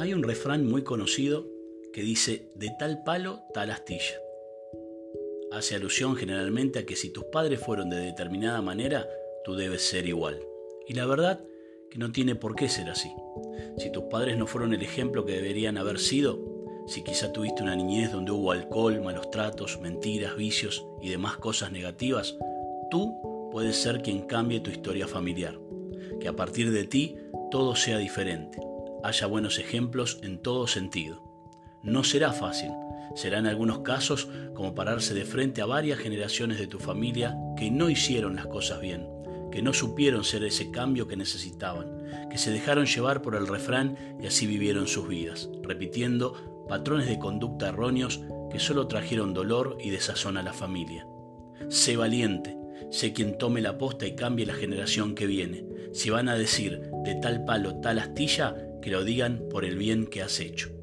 Hay un refrán muy conocido que dice, de tal palo, tal astilla. Hace alusión generalmente a que si tus padres fueron de determinada manera, tú debes ser igual. Y la verdad que no tiene por qué ser así. Si tus padres no fueron el ejemplo que deberían haber sido, si quizá tuviste una niñez donde hubo alcohol, malos tratos, mentiras, vicios y demás cosas negativas, tú puedes ser quien cambie tu historia familiar. Que a partir de ti todo sea diferente haya buenos ejemplos en todo sentido. No será fácil, será en algunos casos como pararse de frente a varias generaciones de tu familia que no hicieron las cosas bien, que no supieron ser ese cambio que necesitaban, que se dejaron llevar por el refrán y así vivieron sus vidas, repitiendo patrones de conducta erróneos que solo trajeron dolor y desazón a la familia. Sé valiente, sé quien tome la posta y cambie la generación que viene. Si van a decir de tal palo tal astilla, que lo digan por el bien que has hecho.